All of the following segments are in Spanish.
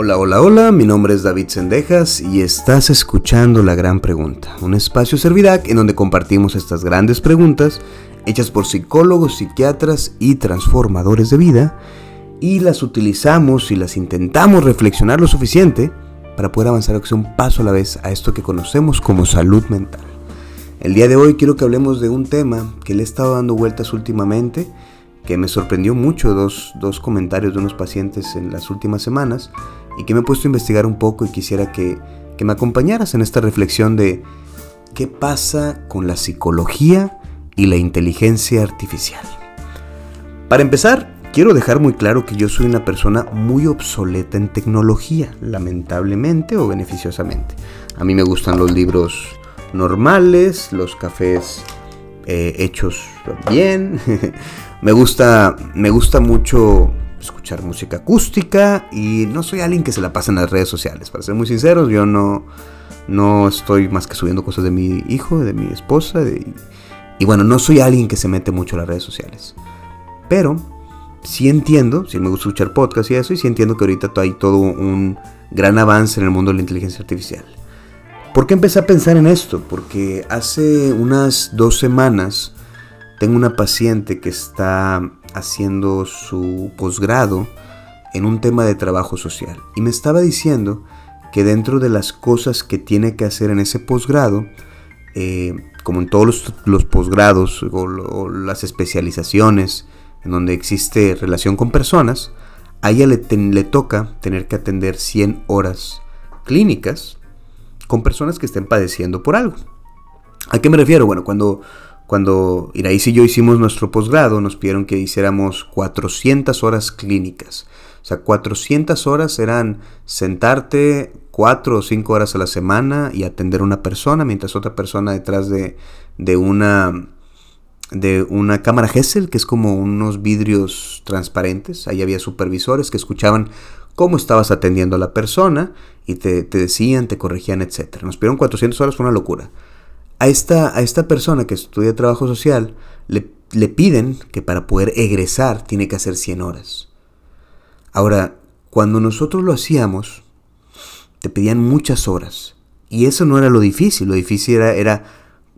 Hola, hola, hola, mi nombre es David Sendejas y estás escuchando La Gran Pregunta, un espacio Servidac en donde compartimos estas grandes preguntas hechas por psicólogos, psiquiatras y transformadores de vida y las utilizamos y las intentamos reflexionar lo suficiente para poder avanzar un paso a la vez a esto que conocemos como salud mental. El día de hoy quiero que hablemos de un tema que le he estado dando vueltas últimamente, que me sorprendió mucho dos, dos comentarios de unos pacientes en las últimas semanas y que me he puesto a investigar un poco y quisiera que, que me acompañaras en esta reflexión de qué pasa con la psicología y la inteligencia artificial. Para empezar, quiero dejar muy claro que yo soy una persona muy obsoleta en tecnología, lamentablemente o beneficiosamente. A mí me gustan los libros normales, los cafés eh, hechos bien. me gusta, me gusta mucho escuchar música acústica y no soy alguien que se la pasa en las redes sociales. Para ser muy sinceros, yo no, no estoy más que subiendo cosas de mi hijo, de mi esposa. y bueno, no soy alguien que se mete mucho a las redes sociales. Pero sí entiendo, sí me gusta escuchar podcasts y eso, y sí entiendo que ahorita hay todo un gran avance en el mundo de la inteligencia artificial. ¿Por qué empecé a pensar en esto? Porque hace unas dos semanas tengo una paciente que está haciendo su posgrado en un tema de trabajo social y me estaba diciendo que dentro de las cosas que tiene que hacer en ese posgrado, eh, como en todos los, posgrados o, las especializaciones en donde existe relación con personas, a ella le, le toca tener que atender 100 horas clínicas con personas que estén padeciendo por algo. ¿A qué me refiero? Bueno, cuando cuando Iraís y yo hicimos nuestro posgrado, nos pidieron que hiciéramos 400 horas clínicas. O sea, 400 horas eran sentarte 4 o 5 horas a la semana y atender a una persona, mientras otra persona detrás de, de una de una cámara Hessel, que es como unos vidrios transparentes. Ahí había supervisores que escuchaban cómo estabas atendiendo a la persona y te, te decían, te corregían, etc. Nos pidieron 400 horas, fue una locura a esta, a esta persona que estudia trabajo social le, le piden que para poder egresar tiene que hacer 100 horas. Ahora, cuando nosotros lo hacíamos, te pedían muchas horas. Y eso no era lo difícil, lo difícil era, era,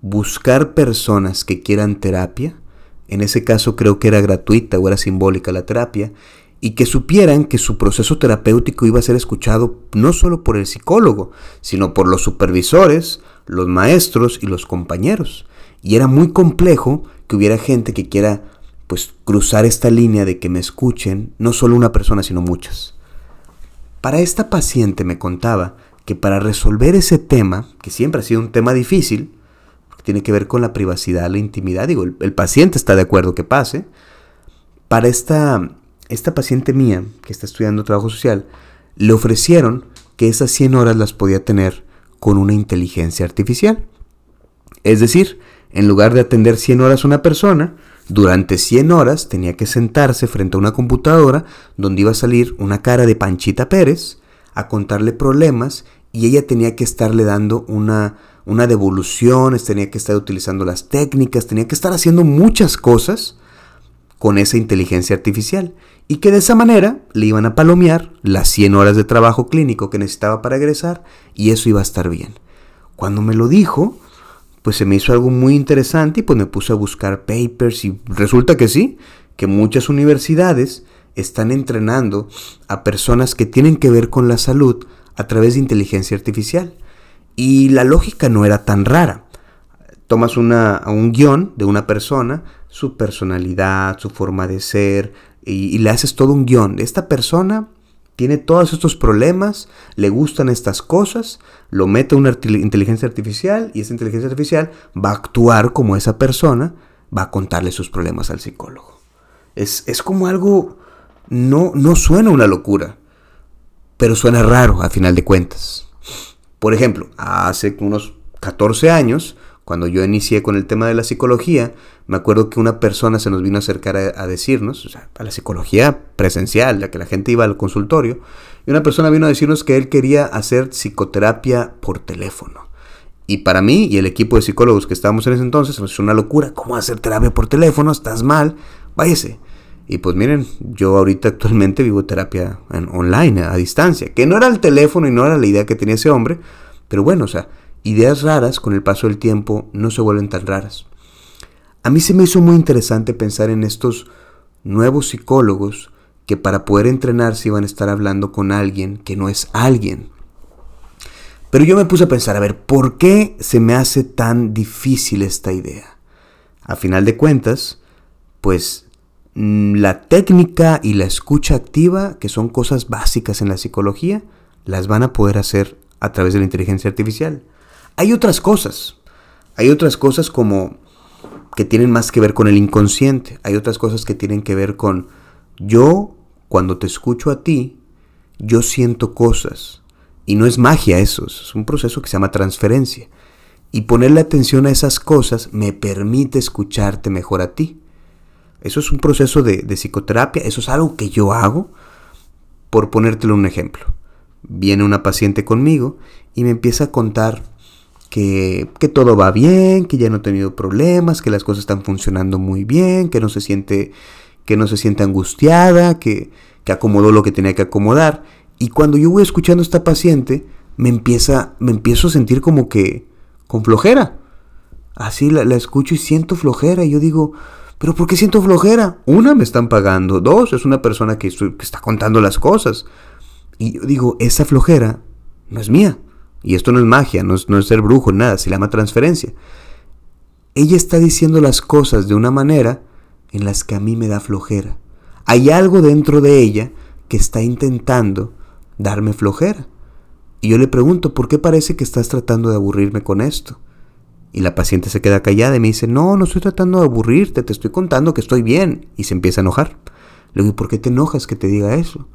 buscar personas que quieran terapia. En ese caso creo que era gratuita o era simbólica la terapia. Y que supieran que su proceso terapéutico iba a ser escuchado no solo por el psicólogo, sino por los supervisores, los maestros y los compañeros. Y era muy complejo que hubiera gente que quiera pues cruzar esta línea de que me escuchen no solo una persona sino muchas. Para esta paciente me contaba que para resolver ese tema, que siempre ha sido un tema difícil, tiene que ver con la privacidad, la intimidad, digo, el, el paciente está de acuerdo que pase, para esta, esta paciente mía que está estudiando trabajo social, le ofrecieron que esas 100 horas las podía tener con una inteligencia artificial. Es decir, en lugar de atender 100 horas a una persona, durante 100 horas tenía que sentarse frente a una computadora donde iba a salir una cara de Panchita Pérez a contarle problemas y ella tenía que estarle dando una, una devolución, tenía que estar utilizando las técnicas, tenía que estar haciendo muchas cosas con esa inteligencia artificial y que de esa manera le iban a palomear las 100 horas de trabajo clínico que necesitaba para egresar y eso iba a estar bien. Cuando me lo dijo, pues se me hizo algo muy interesante y pues me puse a buscar papers y resulta que sí, que muchas universidades están entrenando a personas que tienen que ver con la salud a través de inteligencia artificial. Y la lógica no era tan rara. Tomas un guion de una persona, su personalidad, su forma de ser, y, le haces todo un guion. Esta persona tiene todos estos problemas, le gustan estas cosas, lo mete una inteligencia artificial y esa inteligencia artificial va a actuar como esa persona, va a contarle sus problemas al psicólogo. Es, es como algo, no, no suena una locura, pero suena raro a final de cuentas. Por ejemplo, hace unos 14 años, cuando yo inicié con el tema de la psicología, me acuerdo que una persona se nos vino a acercar a, decirnos, o sea, a la psicología presencial, ya que la gente iba al consultorio, y una persona vino a decirnos que él quería hacer psicoterapia por teléfono. Y para mí y el equipo de psicólogos que estábamos en ese entonces, nos hizo una locura. ¿Cómo hacer terapia por teléfono? Estás mal. Váyase. Y pues miren, yo ahorita actualmente vivo terapia en online, a distancia, que no era el teléfono y no era la idea que tenía ese hombre, pero bueno, o sea, ideas raras con el paso del tiempo no se vuelven tan raras. A mí se me hizo muy interesante pensar en estos nuevos psicólogos que para poder entrenarse iban a estar hablando con alguien que no es alguien. Pero yo me puse a pensar, a ver, ¿por qué se me hace tan difícil esta idea? A final de cuentas, pues mm, la técnica y la escucha activa, que son cosas básicas en la psicología, las van a poder hacer a través de la inteligencia artificial. Hay otras cosas. Hay otras cosas como que tienen más que ver con el inconsciente. Hay otras cosas que tienen que ver con yo, cuando te escucho a ti, yo siento cosas. Y no es magia eso, es un proceso que se llama transferencia. Y ponerle atención a esas cosas me permite escucharte mejor a ti. Eso es un proceso de, psicoterapia, eso es algo que yo hago. Por ponértelo un ejemplo. Viene una paciente conmigo y me empieza a contar que, que, todo va bien, que ya no ha tenido problemas, que las cosas están funcionando muy bien, que no se siente, que no se siente angustiada, que, que acomodó lo que tenía que acomodar. Y cuando yo voy escuchando a esta paciente, me empieza, me empiezo a sentir como que, con flojera. Así la, escucho y siento flojera. Y yo digo, ¿pero por qué siento flojera? Una, me están pagando. Dos, es una persona que, está contando las cosas. Y yo digo, esa flojera no es mía. Y esto no es magia, no es, ser brujo, nada, se llama transferencia. Ella está diciendo las cosas de una manera en las que a mí me da flojera. Hay algo dentro de ella que está intentando darme flojera. Y yo le pregunto, ¿por qué parece que estás tratando de aburrirme con esto? Y la paciente se queda callada y me dice, no, no estoy tratando de aburrirte, te estoy contando que estoy bien. Y se empieza a enojar. Le digo, ¿por qué te enojas que te diga eso?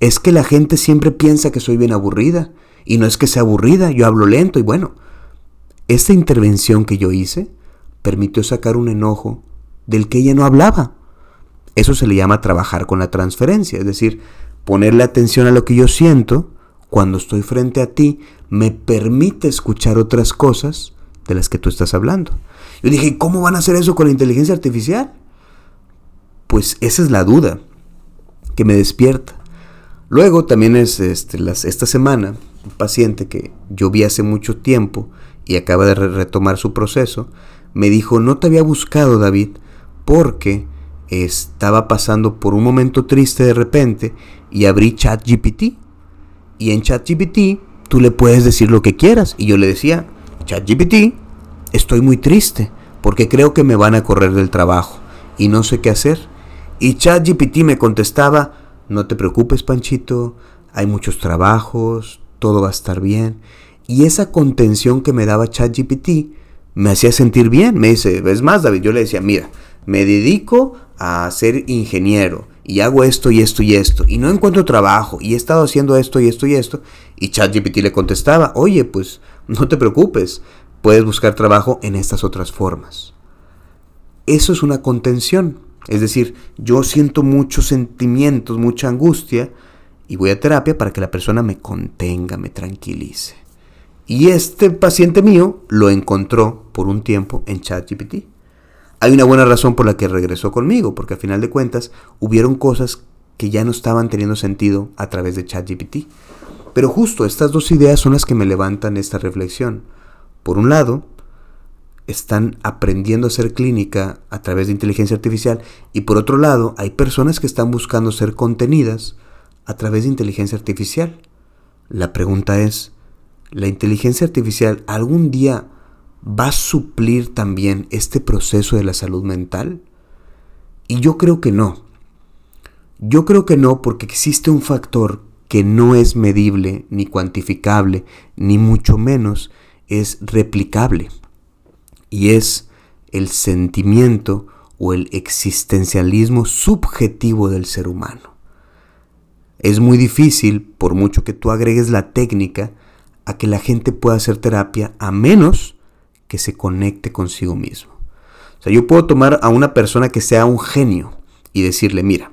Es que la gente siempre piensa que soy bien aburrida. Y no es que sea aburrida, yo hablo lento y bueno. Esta intervención que yo hice permitió sacar un enojo del que ella no hablaba. Eso se le llama trabajar con la transferencia, es decir, ponerle atención a lo que yo siento cuando estoy frente a ti me permite escuchar otras cosas de las que tú estás hablando. Yo dije, ¿cómo van a hacer eso con la inteligencia artificial? Pues esa es la duda que me despierta. Luego también es este, esta semana un paciente que yo vi hace mucho tiempo y acaba de retomar su proceso, me dijo, no te había buscado David porque estaba pasando por un momento triste de repente y abrí ChatGPT y en ChatGPT tú le puedes decir lo que quieras. Y yo le decía, ChatGPT, estoy muy triste porque creo que me van a correr del trabajo y no sé qué hacer. Y ChatGPT me contestaba, no te preocupes Panchito, hay muchos trabajos, todo va a estar bien. Y esa contención que me daba ChatGPT me hacía sentir bien. Me dice, ¿ves más David? Yo le decía, mira, me dedico a ser ingeniero y hago esto y esto y esto y no encuentro trabajo y he estado haciendo esto y esto y esto y ChatGPT le contestaba, oye, pues no te preocupes, puedes buscar trabajo en estas otras formas. Eso es una contención, es decir, yo siento muchos sentimientos, mucha angustia y voy a terapia para que la persona me contenga, me tranquilice. Y este paciente mío lo encontró por un tiempo en ChatGPT. Hay una buena razón por la que regresó conmigo, porque a final de cuentas hubieron cosas que ya no estaban teniendo sentido a través de ChatGPT. Pero justo estas dos ideas son las que me levantan esta reflexión. Por un lado, están aprendiendo a hacer clínica a través de inteligencia artificial y por otro lado, hay personas que están buscando ser contenidas a través de inteligencia artificial. La pregunta es, ¿la inteligencia artificial algún día va a suplir también este proceso de la salud mental? Y yo creo que no. Yo creo que no porque existe un factor que no es medible ni cuantificable, ni mucho menos es replicable. Y es el sentimiento o el existencialismo subjetivo del ser humano. Es muy difícil, por mucho que tú agregues la técnica, a que la gente pueda hacer terapia a menos que se conecte consigo mismo. O sea, yo puedo tomar a una persona que sea un genio y decirle, mira,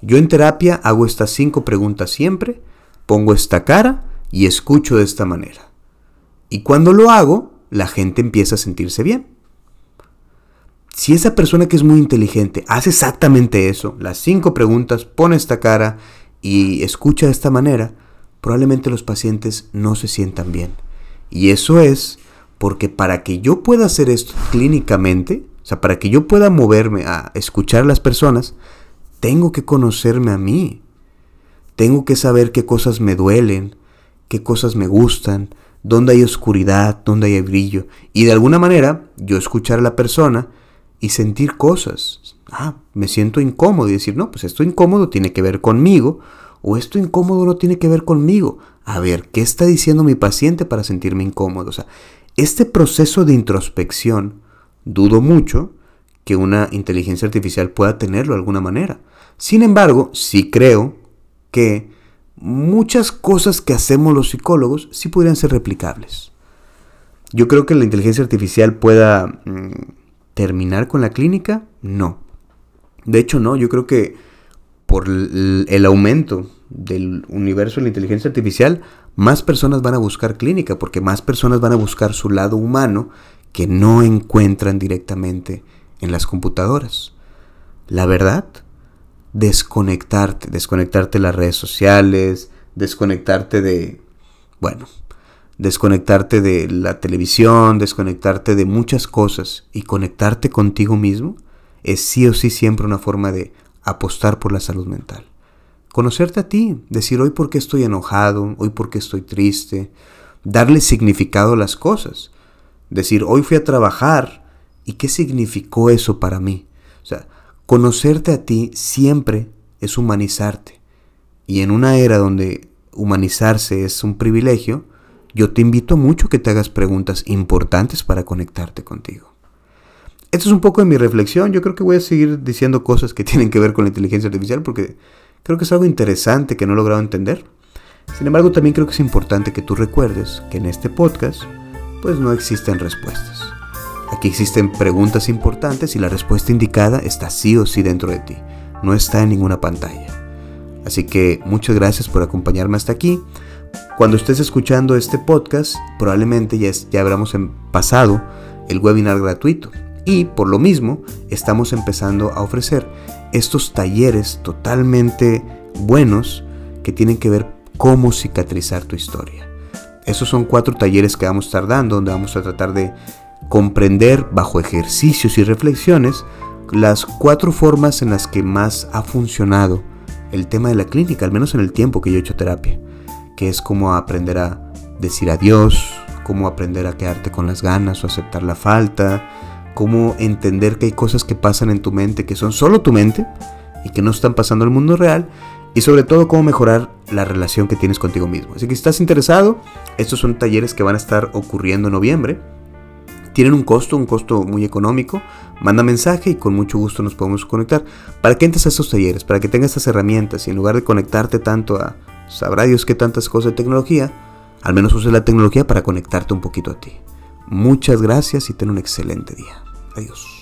yo en terapia hago estas cinco preguntas siempre, pongo esta cara y escucho de esta manera. Y cuando lo hago, la gente empieza a sentirse bien. Si esa persona que es muy inteligente hace exactamente eso, las cinco preguntas, pone esta cara y escucha de esta manera, probablemente los pacientes no se sientan bien. Y eso es porque para que yo pueda hacer esto clínicamente, o sea, para que yo pueda moverme a escuchar a las personas, tengo que conocerme a mí. Tengo que saber qué cosas me duelen, qué cosas me gustan, dónde hay oscuridad, dónde hay brillo. Y de alguna manera yo escuchar a la persona y sentir cosas. Ah, me siento incómodo y decir, no, pues esto incómodo tiene que ver conmigo o esto incómodo no tiene que ver conmigo. A ver, ¿qué está diciendo mi paciente para sentirme incómodo? O sea, este proceso de introspección, dudo mucho que una inteligencia artificial pueda tenerlo de alguna manera. Sin embargo, sí creo que muchas cosas que hacemos los psicólogos sí podrían ser replicables. Yo creo que la inteligencia artificial pueda mm, terminar con la clínica, no. De hecho, no, yo creo que por el, aumento del universo de la inteligencia artificial, más personas van a buscar clínica, porque más personas van a buscar su lado humano que no encuentran directamente en las computadoras. La verdad desconectarte, desconectarte de las redes sociales, desconectarte de, bueno, desconectarte de la televisión, desconectarte de muchas cosas y conectarte contigo mismo, es sí o sí siempre una forma de apostar por la salud mental. Conocerte a ti, decir hoy por qué estoy enojado, hoy por qué estoy triste, darle significado a las cosas. Decir hoy fui a trabajar y qué significó eso para mí. O sea, Conocerte a ti siempre es humanizarte. Y en una era donde humanizarse es un privilegio, yo te invito mucho que te hagas preguntas importantes para conectarte contigo. Esto es un poco de mi reflexión. Yo creo que voy a seguir diciendo cosas que tienen que ver con la inteligencia artificial porque creo que es algo interesante que no he logrado entender. Sin embargo, también creo que es importante que tú recuerdes que en este podcast pues no existen respuestas. Aquí existen preguntas importantes y la respuesta indicada está sí o sí dentro de ti, no está en ninguna pantalla. Así que muchas gracias por acompañarme hasta aquí. Cuando estés escuchando este podcast, probablemente ya, ya habremos em, pasado el webinar gratuito. Y por lo mismo, estamos empezando a ofrecer estos talleres totalmente buenos que tienen que ver cómo cicatrizar tu historia. Esos son cuatro talleres que vamos a estar dando, donde vamos a tratar de comprender bajo ejercicios y reflexiones las cuatro formas en las que más ha funcionado el tema de la clínica, al menos en el tiempo que yo he hecho terapia, que es cómo aprender a decir adiós, cómo aprender a quedarte con las ganas o aceptar la falta, cómo entender que hay cosas que pasan en tu mente que son solo tu mente y que no están pasando en el mundo real y sobre todo cómo mejorar la relación que tienes contigo mismo. Así que si estás interesado, estos son talleres que van a estar ocurriendo en noviembre tienen un costo, un costo muy económico. Manda mensaje y con mucho gusto nos podemos conectar. Para que entres a estos talleres, para que tengas estas herramientas y en lugar de conectarte tanto a sabrá Dios qué tantas cosas de tecnología, al menos uses la tecnología para conectarte un poquito a ti. Muchas gracias y ten un excelente día. Adiós.